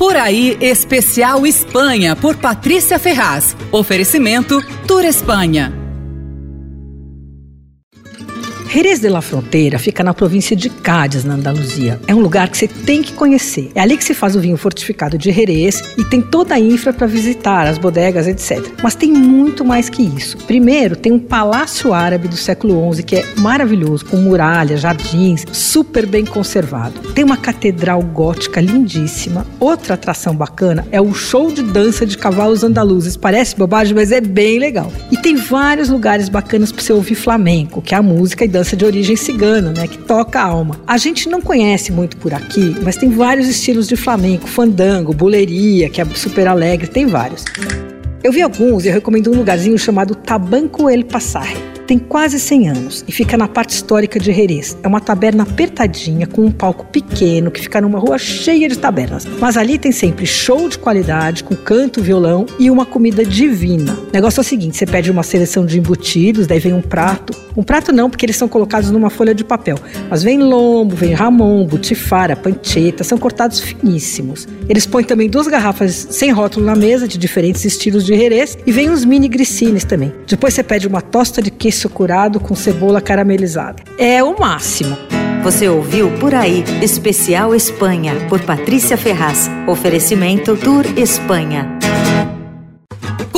Por aí, especial Espanha, por Patrícia Ferraz. Oferecimento Tour Espanha. Jerez de la Fronteira fica na província de Cádiz, na Andaluzia. É um lugar que você tem que conhecer. É ali que se faz o vinho fortificado de Jerez e tem toda a infra para visitar, as bodegas, etc. Mas tem muito mais que isso. Primeiro, tem um palácio árabe do século XI que é maravilhoso, com muralhas, jardins, super bem conservado. Tem uma catedral gótica lindíssima. Outra atração bacana é o show de dança de cavalos andaluzes. Parece bobagem, mas é bem legal. E tem vários lugares bacanas para você ouvir flamenco, que é a música e dança dança de origem cigana, né, que toca a alma. A gente não conhece muito por aqui, mas tem vários estilos de flamenco, fandango, buleria, que é super alegre, tem vários. Eu vi alguns e eu recomendo um lugarzinho chamado Tabanco El Passarre tem quase 100 anos e fica na parte histórica de Jerez. É uma taberna apertadinha com um palco pequeno que fica numa rua cheia de tabernas. Mas ali tem sempre show de qualidade, com canto, violão e uma comida divina. O negócio é o seguinte: você pede uma seleção de embutidos, daí vem um prato. Um prato não, porque eles são colocados numa folha de papel. Mas vem lombo, vem ramon, butifara, pancheta, são cortados finíssimos. Eles põem também duas garrafas sem rótulo na mesa, de diferentes estilos de Jerez, e vem uns mini grissines também. Depois você pede uma tosta de queijo curado com cebola caramelizada. É o máximo. Você ouviu Por Aí, Especial Espanha, por Patrícia Ferraz. Oferecimento Tour Espanha.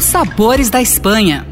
os sabores da Espanha.